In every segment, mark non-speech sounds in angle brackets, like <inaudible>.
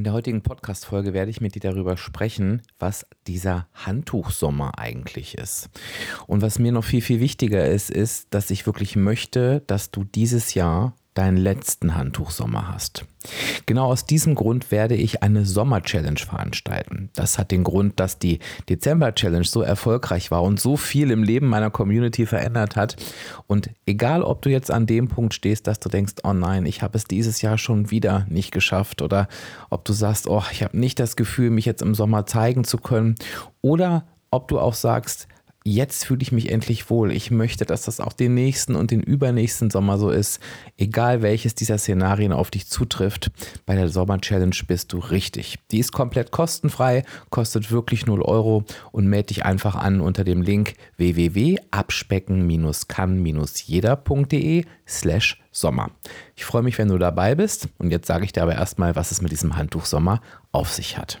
In der heutigen Podcast-Folge werde ich mit dir darüber sprechen, was dieser Handtuchsommer eigentlich ist. Und was mir noch viel, viel wichtiger ist, ist, dass ich wirklich möchte, dass du dieses Jahr deinen letzten Handtuchsommer hast. Genau aus diesem Grund werde ich eine Sommer-Challenge veranstalten. Das hat den Grund, dass die Dezember-Challenge so erfolgreich war und so viel im Leben meiner Community verändert hat. Und egal, ob du jetzt an dem Punkt stehst, dass du denkst, oh nein, ich habe es dieses Jahr schon wieder nicht geschafft, oder ob du sagst, oh, ich habe nicht das Gefühl, mich jetzt im Sommer zeigen zu können, oder ob du auch sagst, jetzt fühle ich mich endlich wohl. Ich möchte, dass das auch den nächsten und den übernächsten Sommer so ist. Egal welches dieser Szenarien auf dich zutrifft, bei der Sommer-Challenge bist du richtig. Die ist komplett kostenfrei, kostet wirklich 0 Euro und melde dich einfach an unter dem Link www.abspecken-kann-jeder.de slash Sommer. Ich freue mich, wenn du dabei bist und jetzt sage ich dir aber erstmal, was es mit diesem Handtuchsommer auf sich hat.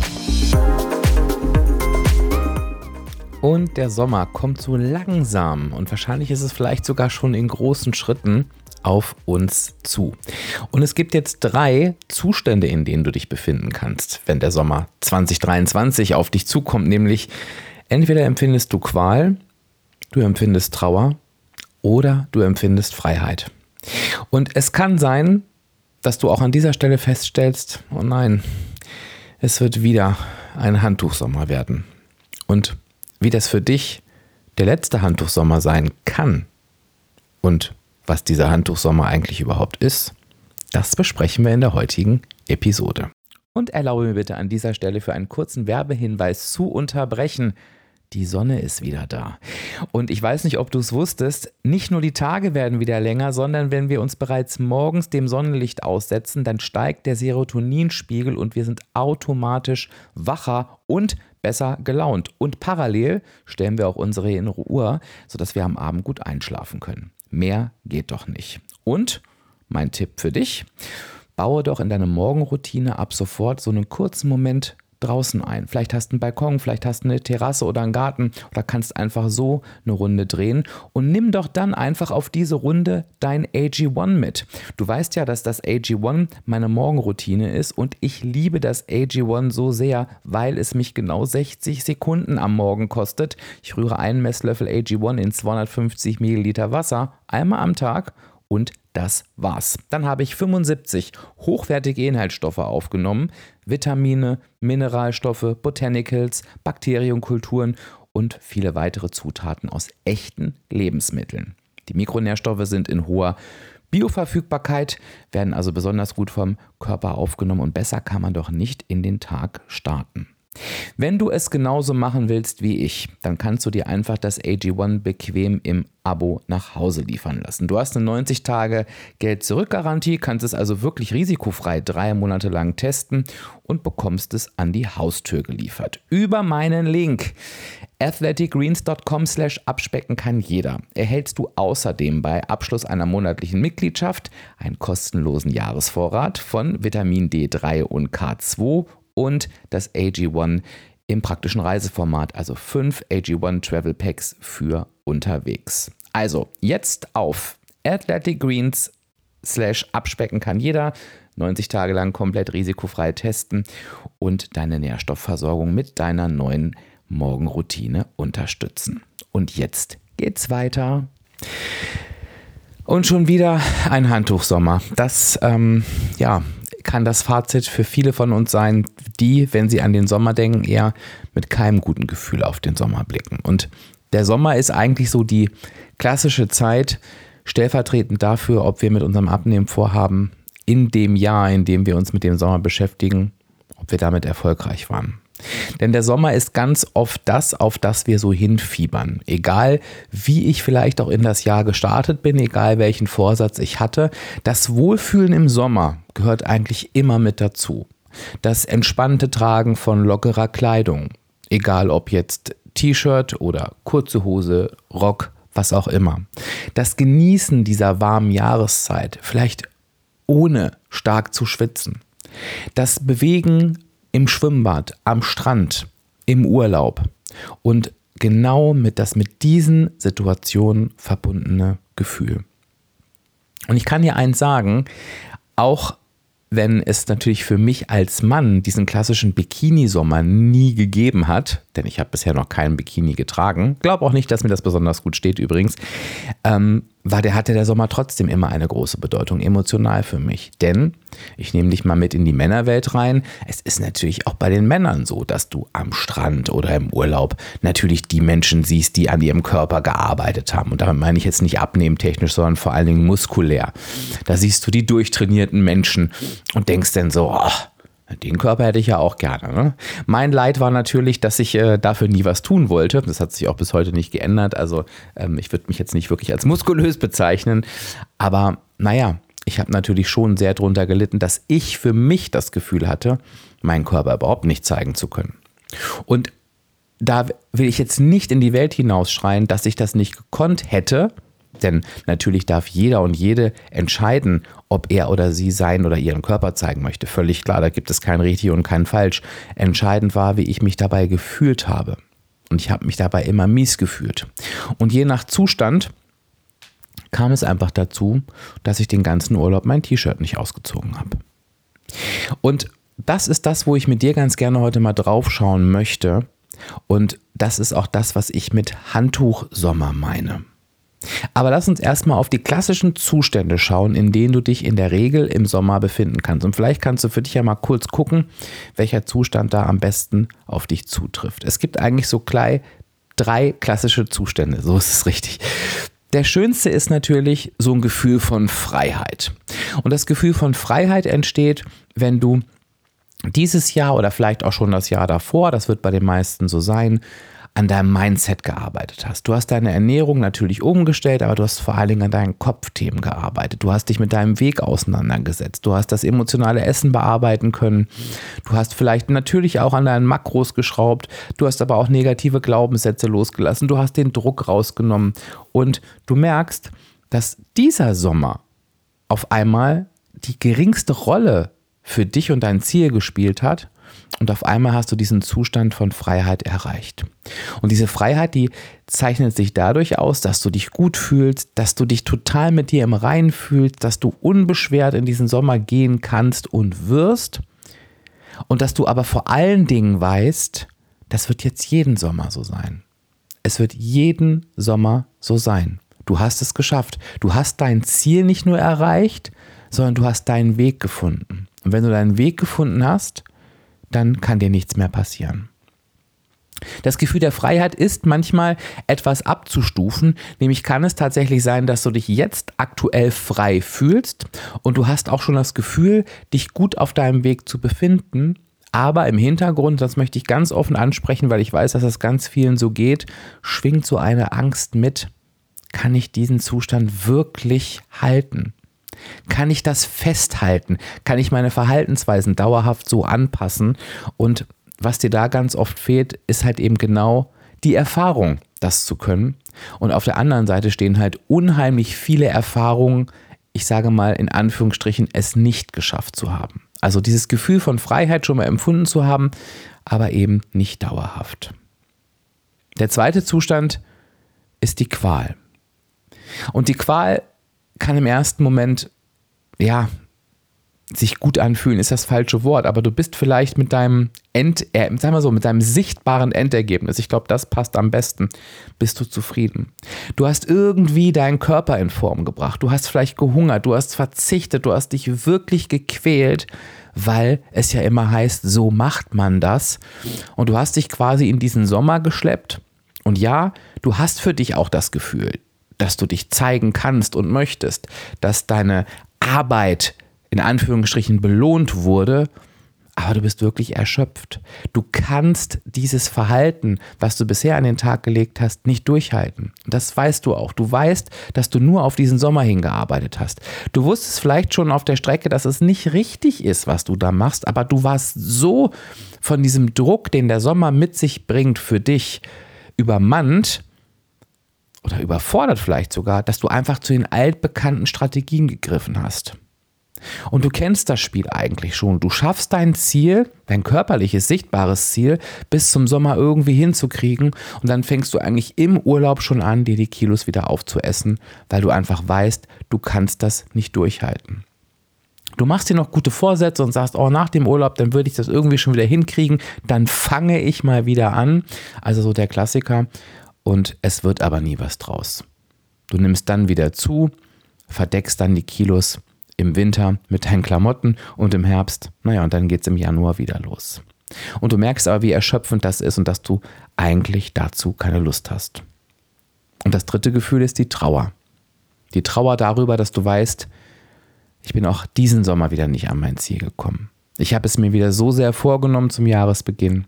Und der Sommer kommt so langsam und wahrscheinlich ist es vielleicht sogar schon in großen Schritten auf uns zu. Und es gibt jetzt drei Zustände, in denen du dich befinden kannst, wenn der Sommer 2023 auf dich zukommt, nämlich entweder empfindest du Qual, du empfindest Trauer oder du empfindest Freiheit. Und es kann sein, dass du auch an dieser Stelle feststellst, oh nein, es wird wieder ein Handtuchsommer werden. Und wie das für dich der letzte Handtuchsommer sein kann und was dieser Handtuchsommer eigentlich überhaupt ist, das besprechen wir in der heutigen Episode. Und erlaube mir bitte an dieser Stelle für einen kurzen Werbehinweis zu unterbrechen. Die Sonne ist wieder da. Und ich weiß nicht, ob du es wusstest, nicht nur die Tage werden wieder länger, sondern wenn wir uns bereits morgens dem Sonnenlicht aussetzen, dann steigt der Serotoninspiegel und wir sind automatisch wacher und besser gelaunt. Und parallel stellen wir auch unsere innere Uhr, sodass wir am Abend gut einschlafen können. Mehr geht doch nicht. Und mein Tipp für dich, baue doch in deine Morgenroutine ab sofort so einen kurzen Moment draußen ein. Vielleicht hast du einen Balkon, vielleicht hast du eine Terrasse oder einen Garten oder kannst einfach so eine Runde drehen und nimm doch dann einfach auf diese Runde dein AG1 mit. Du weißt ja, dass das AG1 meine Morgenroutine ist und ich liebe das AG1 so sehr, weil es mich genau 60 Sekunden am Morgen kostet. Ich rühre einen Messlöffel AG1 in 250 Milliliter Wasser einmal am Tag und das war's. Dann habe ich 75 hochwertige Inhaltsstoffe aufgenommen, Vitamine, Mineralstoffe, Botanicals, Bakterienkulturen und viele weitere Zutaten aus echten Lebensmitteln. Die Mikronährstoffe sind in hoher Bioverfügbarkeit, werden also besonders gut vom Körper aufgenommen und besser kann man doch nicht in den Tag starten. Wenn du es genauso machen willst wie ich, dann kannst du dir einfach das AG1 bequem im Abo nach Hause liefern lassen. Du hast eine 90 Tage Geld-Zurück-Garantie, kannst es also wirklich risikofrei drei Monate lang testen und bekommst es an die Haustür geliefert. Über meinen Link athleticgreens.com slash abspecken kann jeder. Erhältst du außerdem bei Abschluss einer monatlichen Mitgliedschaft einen kostenlosen Jahresvorrat von Vitamin D3 und K2 und das AG1 im praktischen Reiseformat, also fünf AG1 Travel Packs für unterwegs. Also jetzt auf Athletic Greens slash abspecken kann jeder. 90 Tage lang komplett risikofrei testen und deine Nährstoffversorgung mit deiner neuen Morgenroutine unterstützen. Und jetzt geht's weiter. Und schon wieder ein Handtuchsommer. Das, ähm, ja, kann das Fazit für viele von uns sein, die, wenn sie an den Sommer denken, eher mit keinem guten Gefühl auf den Sommer blicken. Und der Sommer ist eigentlich so die klassische Zeit, stellvertretend dafür, ob wir mit unserem Abnehmen vorhaben, in dem Jahr, in dem wir uns mit dem Sommer beschäftigen, ob wir damit erfolgreich waren. Denn der Sommer ist ganz oft das, auf das wir so hinfiebern. Egal, wie ich vielleicht auch in das Jahr gestartet bin, egal welchen Vorsatz ich hatte, das Wohlfühlen im Sommer gehört eigentlich immer mit dazu. Das entspannte Tragen von lockerer Kleidung, egal ob jetzt T-Shirt oder kurze Hose, Rock, was auch immer. Das Genießen dieser warmen Jahreszeit, vielleicht ohne stark zu schwitzen. Das Bewegen im Schwimmbad, am Strand, im Urlaub und genau mit das mit diesen Situationen verbundene Gefühl. Und ich kann dir eins sagen, auch wenn es natürlich für mich als Mann diesen klassischen Bikini-Sommer nie gegeben hat, denn ich habe bisher noch keinen Bikini getragen, glaube auch nicht, dass mir das besonders gut steht übrigens, ähm, war der, hatte der Sommer trotzdem immer eine große Bedeutung, emotional für mich. Denn, ich nehme dich mal mit in die Männerwelt rein, es ist natürlich auch bei den Männern so, dass du am Strand oder im Urlaub natürlich die Menschen siehst, die an ihrem Körper gearbeitet haben. Und damit meine ich jetzt nicht abnehmtechnisch, sondern vor allen Dingen muskulär. Da siehst du die durchtrainierten Menschen und denkst dann so, oh, den Körper hätte ich ja auch gerne. Ne? Mein Leid war natürlich, dass ich äh, dafür nie was tun wollte. Das hat sich auch bis heute nicht geändert. Also ähm, ich würde mich jetzt nicht wirklich als muskulös bezeichnen. Aber naja, ich habe natürlich schon sehr darunter gelitten, dass ich für mich das Gefühl hatte, meinen Körper überhaupt nicht zeigen zu können. Und da will ich jetzt nicht in die Welt hinausschreien, dass ich das nicht gekonnt hätte, denn natürlich darf jeder und jede entscheiden, ob er oder sie sein oder ihren Körper zeigen möchte. Völlig klar, da gibt es kein richtig und kein falsch. Entscheidend war, wie ich mich dabei gefühlt habe. Und ich habe mich dabei immer mies gefühlt. Und je nach Zustand kam es einfach dazu, dass ich den ganzen Urlaub mein T-Shirt nicht ausgezogen habe. Und das ist das, wo ich mit dir ganz gerne heute mal drauf schauen möchte. Und das ist auch das, was ich mit Handtuchsommer meine. Aber lass uns erstmal auf die klassischen Zustände schauen, in denen du dich in der Regel im Sommer befinden kannst. Und vielleicht kannst du für dich ja mal kurz gucken, welcher Zustand da am besten auf dich zutrifft. Es gibt eigentlich so gleich drei klassische Zustände, so ist es richtig. Der schönste ist natürlich so ein Gefühl von Freiheit. Und das Gefühl von Freiheit entsteht, wenn du dieses Jahr oder vielleicht auch schon das Jahr davor, das wird bei den meisten so sein, an deinem Mindset gearbeitet hast. Du hast deine Ernährung natürlich umgestellt, aber du hast vor allen Dingen an deinen Kopfthemen gearbeitet. Du hast dich mit deinem Weg auseinandergesetzt. Du hast das emotionale Essen bearbeiten können. Du hast vielleicht natürlich auch an deinen Makros geschraubt. Du hast aber auch negative Glaubenssätze losgelassen. Du hast den Druck rausgenommen. Und du merkst, dass dieser Sommer auf einmal die geringste Rolle für dich und dein Ziel gespielt hat und auf einmal hast du diesen Zustand von Freiheit erreicht. Und diese Freiheit, die zeichnet sich dadurch aus, dass du dich gut fühlst, dass du dich total mit dir im Reinen fühlst, dass du unbeschwert in diesen Sommer gehen kannst und wirst. Und dass du aber vor allen Dingen weißt, das wird jetzt jeden Sommer so sein. Es wird jeden Sommer so sein. Du hast es geschafft. Du hast dein Ziel nicht nur erreicht, sondern du hast deinen Weg gefunden. Und wenn du deinen Weg gefunden hast, dann kann dir nichts mehr passieren. Das Gefühl der Freiheit ist manchmal etwas abzustufen, nämlich kann es tatsächlich sein, dass du dich jetzt aktuell frei fühlst und du hast auch schon das Gefühl, dich gut auf deinem Weg zu befinden, aber im Hintergrund, das möchte ich ganz offen ansprechen, weil ich weiß, dass es ganz vielen so geht, schwingt so eine Angst mit, kann ich diesen Zustand wirklich halten? Kann ich das festhalten? Kann ich meine Verhaltensweisen dauerhaft so anpassen? Und was dir da ganz oft fehlt, ist halt eben genau die Erfahrung, das zu können. Und auf der anderen Seite stehen halt unheimlich viele Erfahrungen, ich sage mal in Anführungsstrichen, es nicht geschafft zu haben. Also dieses Gefühl von Freiheit schon mal empfunden zu haben, aber eben nicht dauerhaft. Der zweite Zustand ist die Qual. Und die Qual kann im ersten Moment, ja, sich gut anfühlen, ist das falsche Wort, aber du bist vielleicht mit deinem End, äh, sagen wir so, mit deinem sichtbaren Endergebnis, ich glaube, das passt am besten, bist du zufrieden. Du hast irgendwie deinen Körper in Form gebracht, du hast vielleicht gehungert, du hast verzichtet, du hast dich wirklich gequält, weil es ja immer heißt, so macht man das. Und du hast dich quasi in diesen Sommer geschleppt. Und ja, du hast für dich auch das Gefühl, dass du dich zeigen kannst und möchtest, dass deine Arbeit in Anführungsstrichen belohnt wurde, aber du bist wirklich erschöpft. Du kannst dieses Verhalten, was du bisher an den Tag gelegt hast, nicht durchhalten. Das weißt du auch. Du weißt, dass du nur auf diesen Sommer hingearbeitet hast. Du wusstest vielleicht schon auf der Strecke, dass es nicht richtig ist, was du da machst, aber du warst so von diesem Druck, den der Sommer mit sich bringt, für dich übermannt, oder überfordert vielleicht sogar, dass du einfach zu den altbekannten Strategien gegriffen hast. Und du kennst das Spiel eigentlich schon. Du schaffst dein Ziel, dein körperliches, sichtbares Ziel, bis zum Sommer irgendwie hinzukriegen. Und dann fängst du eigentlich im Urlaub schon an, dir die Kilos wieder aufzuessen, weil du einfach weißt, du kannst das nicht durchhalten. Du machst dir noch gute Vorsätze und sagst, oh, nach dem Urlaub, dann würde ich das irgendwie schon wieder hinkriegen. Dann fange ich mal wieder an. Also so der Klassiker und es wird aber nie was draus. Du nimmst dann wieder zu, verdeckst dann die Kilos im Winter mit deinen Klamotten und im Herbst, naja, und dann geht es im Januar wieder los. Und du merkst aber, wie erschöpfend das ist und dass du eigentlich dazu keine Lust hast. Und das dritte Gefühl ist die Trauer. Die Trauer darüber, dass du weißt, ich bin auch diesen Sommer wieder nicht an mein Ziel gekommen. Ich habe es mir wieder so sehr vorgenommen zum Jahresbeginn,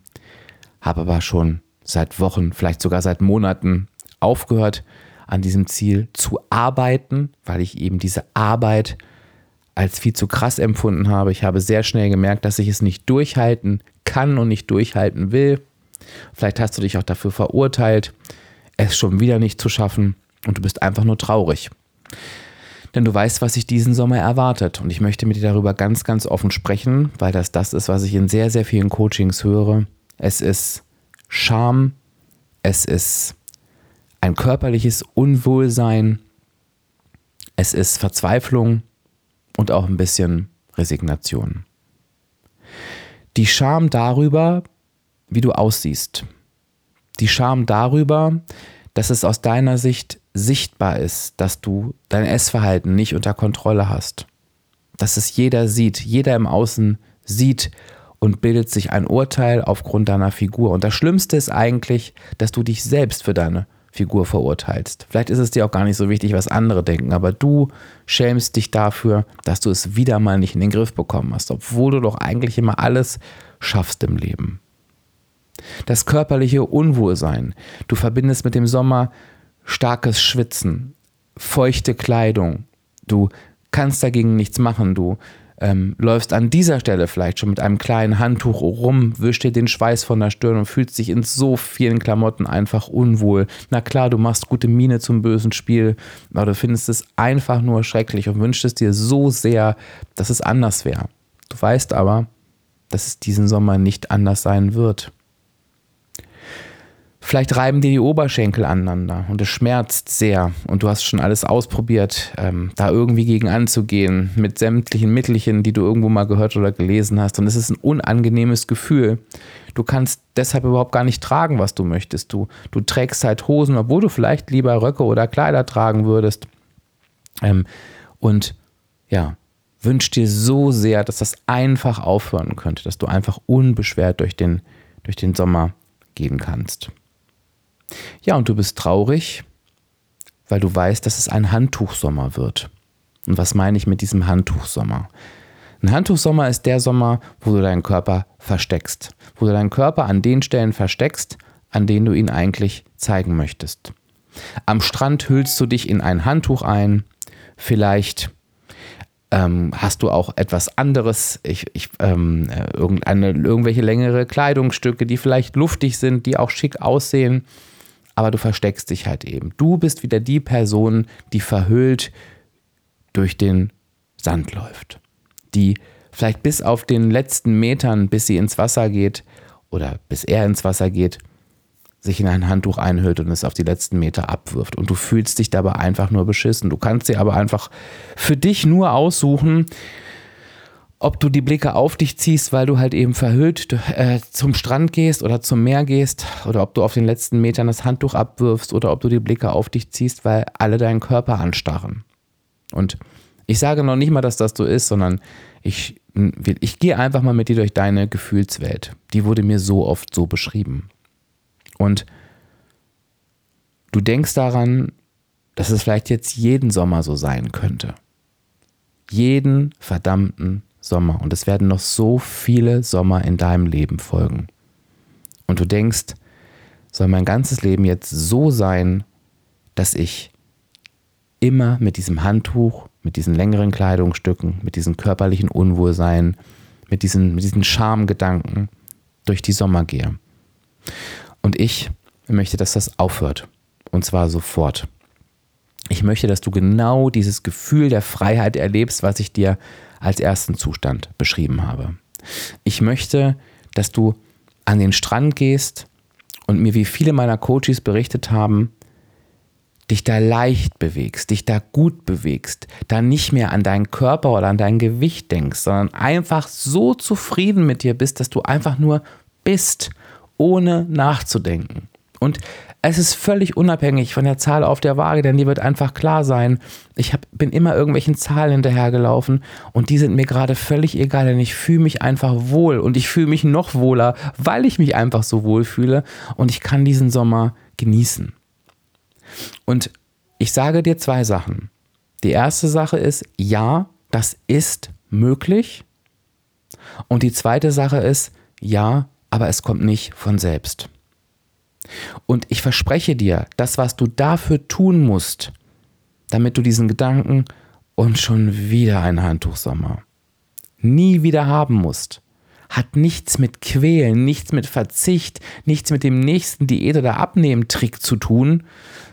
habe aber schon seit Wochen, vielleicht sogar seit Monaten aufgehört, an diesem Ziel zu arbeiten, weil ich eben diese Arbeit als viel zu krass empfunden habe. Ich habe sehr schnell gemerkt, dass ich es nicht durchhalten kann und nicht durchhalten will. Vielleicht hast du dich auch dafür verurteilt, es schon wieder nicht zu schaffen und du bist einfach nur traurig. Denn du weißt, was sich diesen Sommer erwartet und ich möchte mit dir darüber ganz, ganz offen sprechen, weil das das ist, was ich in sehr, sehr vielen Coachings höre. Es ist Scham, es ist ein körperliches Unwohlsein, es ist Verzweiflung und auch ein bisschen Resignation. Die Scham darüber, wie du aussiehst. Die Scham darüber, dass es aus deiner Sicht sichtbar ist, dass du dein Essverhalten nicht unter Kontrolle hast. Dass es jeder sieht, jeder im Außen sieht und bildet sich ein Urteil aufgrund deiner Figur. Und das Schlimmste ist eigentlich, dass du dich selbst für deine Figur verurteilst. Vielleicht ist es dir auch gar nicht so wichtig, was andere denken, aber du schämst dich dafür, dass du es wieder mal nicht in den Griff bekommen hast, obwohl du doch eigentlich immer alles schaffst im Leben. Das körperliche Unwohlsein. Du verbindest mit dem Sommer starkes Schwitzen, feuchte Kleidung. Du kannst dagegen nichts machen. Du ähm, läufst an dieser Stelle vielleicht schon mit einem kleinen Handtuch rum, wischst dir den Schweiß von der Stirn und fühlst dich in so vielen Klamotten einfach unwohl. Na klar, du machst gute Miene zum bösen Spiel, aber du findest es einfach nur schrecklich und wünschst es dir so sehr, dass es anders wäre. Du weißt aber, dass es diesen Sommer nicht anders sein wird. Vielleicht reiben dir die Oberschenkel aneinander und es schmerzt sehr und du hast schon alles ausprobiert, ähm, da irgendwie gegen anzugehen mit sämtlichen Mittelchen, die du irgendwo mal gehört oder gelesen hast und es ist ein unangenehmes Gefühl. Du kannst deshalb überhaupt gar nicht tragen, was du möchtest. Du, du trägst halt Hosen, obwohl du vielleicht lieber Röcke oder Kleider tragen würdest. Ähm, und ja, wünsch dir so sehr, dass das einfach aufhören könnte, dass du einfach unbeschwert durch den, durch den Sommer gehen kannst. Ja, und du bist traurig, weil du weißt, dass es ein Handtuchsommer wird. Und was meine ich mit diesem Handtuchsommer? Ein Handtuchsommer ist der Sommer, wo du deinen Körper versteckst, wo du deinen Körper an den Stellen versteckst, an denen du ihn eigentlich zeigen möchtest. Am Strand hüllst du dich in ein Handtuch ein, vielleicht ähm, hast du auch etwas anderes, ich, ich, ähm, irgendeine, irgendwelche längere Kleidungsstücke, die vielleicht luftig sind, die auch schick aussehen aber du versteckst dich halt eben. Du bist wieder die Person, die verhüllt durch den Sand läuft. Die vielleicht bis auf den letzten Metern, bis sie ins Wasser geht oder bis er ins Wasser geht, sich in ein Handtuch einhüllt und es auf die letzten Meter abwirft. Und du fühlst dich dabei einfach nur beschissen. Du kannst dir aber einfach für dich nur aussuchen, ob du die Blicke auf dich ziehst, weil du halt eben verhüllt äh, zum Strand gehst oder zum Meer gehst oder ob du auf den letzten Metern das Handtuch abwirfst oder ob du die Blicke auf dich ziehst, weil alle deinen Körper anstarren. Und ich sage noch nicht mal, dass das so ist, sondern ich, ich gehe einfach mal mit dir durch deine Gefühlswelt. Die wurde mir so oft so beschrieben. Und du denkst daran, dass es vielleicht jetzt jeden Sommer so sein könnte. Jeden verdammten Sommer und es werden noch so viele Sommer in deinem Leben folgen. Und du denkst, soll mein ganzes Leben jetzt so sein, dass ich immer mit diesem Handtuch, mit diesen längeren Kleidungsstücken, mit diesem körperlichen Unwohlsein, mit diesen, mit diesen Schamgedanken durch die Sommer gehe. Und ich möchte, dass das aufhört. Und zwar sofort. Ich möchte, dass du genau dieses Gefühl der Freiheit erlebst, was ich dir als ersten Zustand beschrieben habe. Ich möchte, dass du an den Strand gehst und mir, wie viele meiner Coaches berichtet haben, dich da leicht bewegst, dich da gut bewegst, da nicht mehr an deinen Körper oder an dein Gewicht denkst, sondern einfach so zufrieden mit dir bist, dass du einfach nur bist, ohne nachzudenken. Und es ist völlig unabhängig von der Zahl auf der Waage, denn die wird einfach klar sein. Ich hab, bin immer irgendwelchen Zahlen hinterhergelaufen und die sind mir gerade völlig egal, denn ich fühle mich einfach wohl und ich fühle mich noch wohler, weil ich mich einfach so wohl fühle und ich kann diesen Sommer genießen. Und ich sage dir zwei Sachen. Die erste Sache ist, ja, das ist möglich. Und die zweite Sache ist, ja, aber es kommt nicht von selbst. Und ich verspreche dir, das, was du dafür tun musst, damit du diesen Gedanken und schon wieder ein Handtuchsommer nie wieder haben musst, hat nichts mit Quälen, nichts mit Verzicht, nichts mit dem nächsten Diät- oder Abnehmtrick zu tun,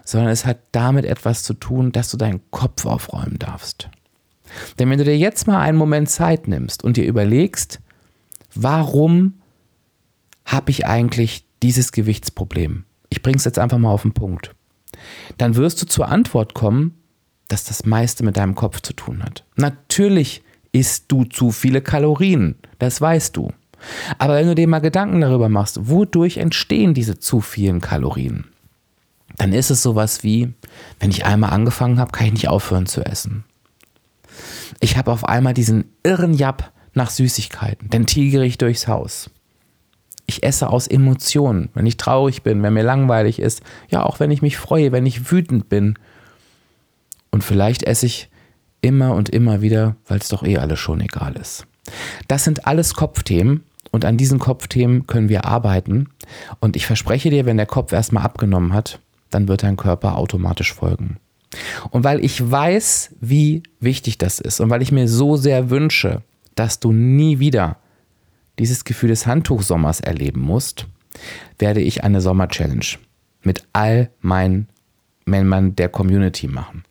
sondern es hat damit etwas zu tun, dass du deinen Kopf aufräumen darfst. Denn wenn du dir jetzt mal einen Moment Zeit nimmst und dir überlegst, warum habe ich eigentlich dieses Gewichtsproblem? Ich bringe es jetzt einfach mal auf den Punkt. Dann wirst du zur Antwort kommen, dass das meiste mit deinem Kopf zu tun hat. Natürlich isst du zu viele Kalorien, das weißt du. Aber wenn du dir mal Gedanken darüber machst, wodurch entstehen diese zu vielen Kalorien, dann ist es sowas wie, wenn ich einmal angefangen habe, kann ich nicht aufhören zu essen. Ich habe auf einmal diesen irren Japp nach Süßigkeiten, dann tigere ich durchs Haus. Ich esse aus Emotionen, wenn ich traurig bin, wenn mir langweilig ist, ja auch wenn ich mich freue, wenn ich wütend bin. Und vielleicht esse ich immer und immer wieder, weil es doch eh alles schon egal ist. Das sind alles Kopfthemen und an diesen Kopfthemen können wir arbeiten. Und ich verspreche dir, wenn der Kopf erstmal abgenommen hat, dann wird dein Körper automatisch folgen. Und weil ich weiß, wie wichtig das ist und weil ich mir so sehr wünsche, dass du nie wieder dieses Gefühl des Handtuchsommers erleben musst, werde ich eine Sommer-Challenge mit all meinen Männern der Community machen.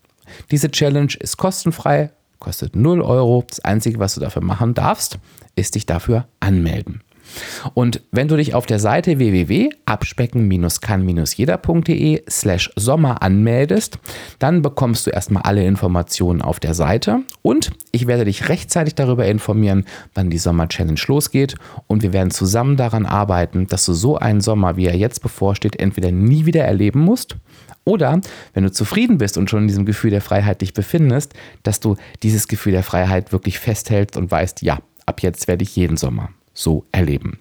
Diese Challenge ist kostenfrei, kostet 0 Euro. Das Einzige, was du dafür machen darfst, ist dich dafür anmelden. Und wenn du dich auf der Seite www.abspecken-kann-jeder.de slash Sommer anmeldest, dann bekommst du erstmal alle Informationen auf der Seite. Und ich werde dich rechtzeitig darüber informieren, wann die Sommer-Challenge losgeht. Und wir werden zusammen daran arbeiten, dass du so einen Sommer, wie er jetzt bevorsteht, entweder nie wieder erleben musst oder wenn du zufrieden bist und schon in diesem Gefühl der Freiheit dich befindest, dass du dieses Gefühl der Freiheit wirklich festhältst und weißt, ja, ab jetzt werde ich jeden Sommer so erleben.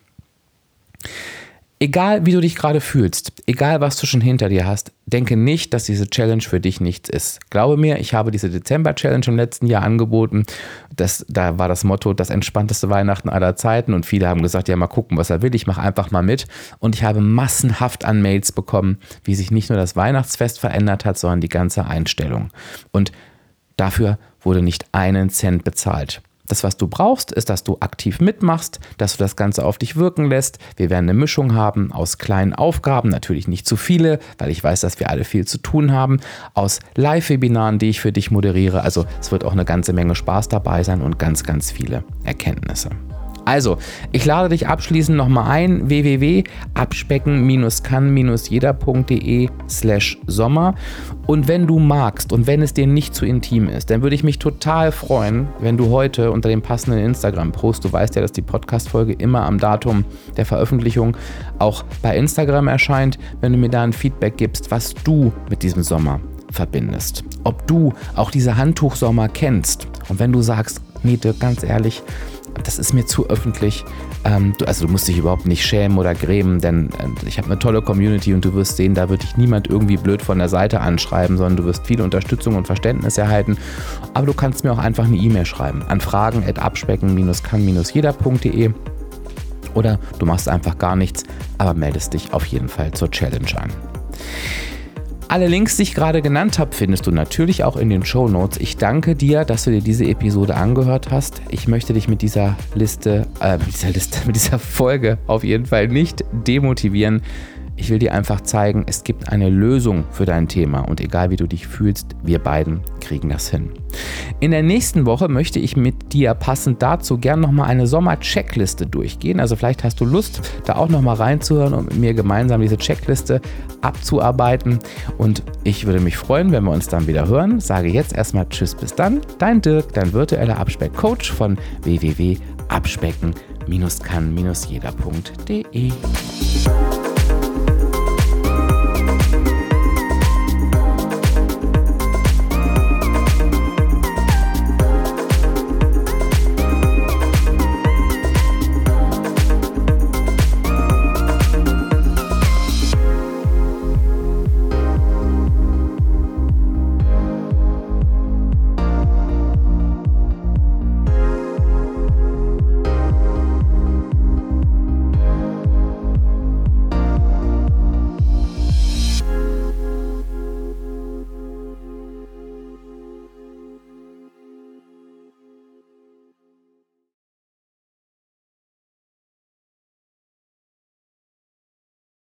Egal wie du dich gerade fühlst, egal was du schon hinter dir hast, denke nicht, dass diese Challenge für dich nichts ist. Glaube mir, ich habe diese Dezember-Challenge im letzten Jahr angeboten. Das, da war das Motto, das entspannteste Weihnachten aller Zeiten. Und viele haben gesagt, ja, mal gucken, was er will. Ich mache einfach mal mit. Und ich habe massenhaft an Mails bekommen, wie sich nicht nur das Weihnachtsfest verändert hat, sondern die ganze Einstellung. Und dafür wurde nicht einen Cent bezahlt. Das, was du brauchst, ist, dass du aktiv mitmachst, dass du das Ganze auf dich wirken lässt. Wir werden eine Mischung haben aus kleinen Aufgaben, natürlich nicht zu viele, weil ich weiß, dass wir alle viel zu tun haben, aus Live-Webinaren, die ich für dich moderiere. Also es wird auch eine ganze Menge Spaß dabei sein und ganz, ganz viele Erkenntnisse. Also, ich lade dich abschließend nochmal ein, www.abspecken-kann-jeder.de slash Sommer. Und wenn du magst und wenn es dir nicht zu intim ist, dann würde ich mich total freuen, wenn du heute unter dem passenden Instagram-Post, du weißt ja, dass die Podcast-Folge immer am Datum der Veröffentlichung auch bei Instagram erscheint, wenn du mir da ein Feedback gibst, was du mit diesem Sommer verbindest. Ob du auch diese Handtuchsommer kennst. Und wenn du sagst, Miete, ganz ehrlich, das ist mir zu öffentlich. Ähm, du, also du musst dich überhaupt nicht schämen oder grämen, denn äh, ich habe eine tolle Community und du wirst sehen, da wird dich niemand irgendwie blöd von der Seite anschreiben, sondern du wirst viel Unterstützung und Verständnis erhalten. Aber du kannst mir auch einfach eine E-Mail schreiben an fragen.abspecken-kann-jeder.de oder du machst einfach gar nichts, aber meldest dich auf jeden Fall zur Challenge an. Alle Links, die ich gerade genannt habe, findest du natürlich auch in den Show Notes. Ich danke dir, dass du dir diese Episode angehört hast. Ich möchte dich mit dieser Liste, äh, mit dieser Liste, <laughs> mit dieser Folge auf jeden Fall nicht demotivieren. Ich will dir einfach zeigen, es gibt eine Lösung für dein Thema und egal wie du dich fühlst, wir beiden kriegen das hin. In der nächsten Woche möchte ich mit dir passend dazu gern nochmal eine Sommer-Checkliste durchgehen. Also vielleicht hast du Lust, da auch nochmal reinzuhören und mit mir gemeinsam diese Checkliste abzuarbeiten. Und ich würde mich freuen, wenn wir uns dann wieder hören. Sage jetzt erstmal Tschüss, bis dann. Dein Dirk, dein virtueller Abspeck-Coach von www.abspecken-kann-jeder.de.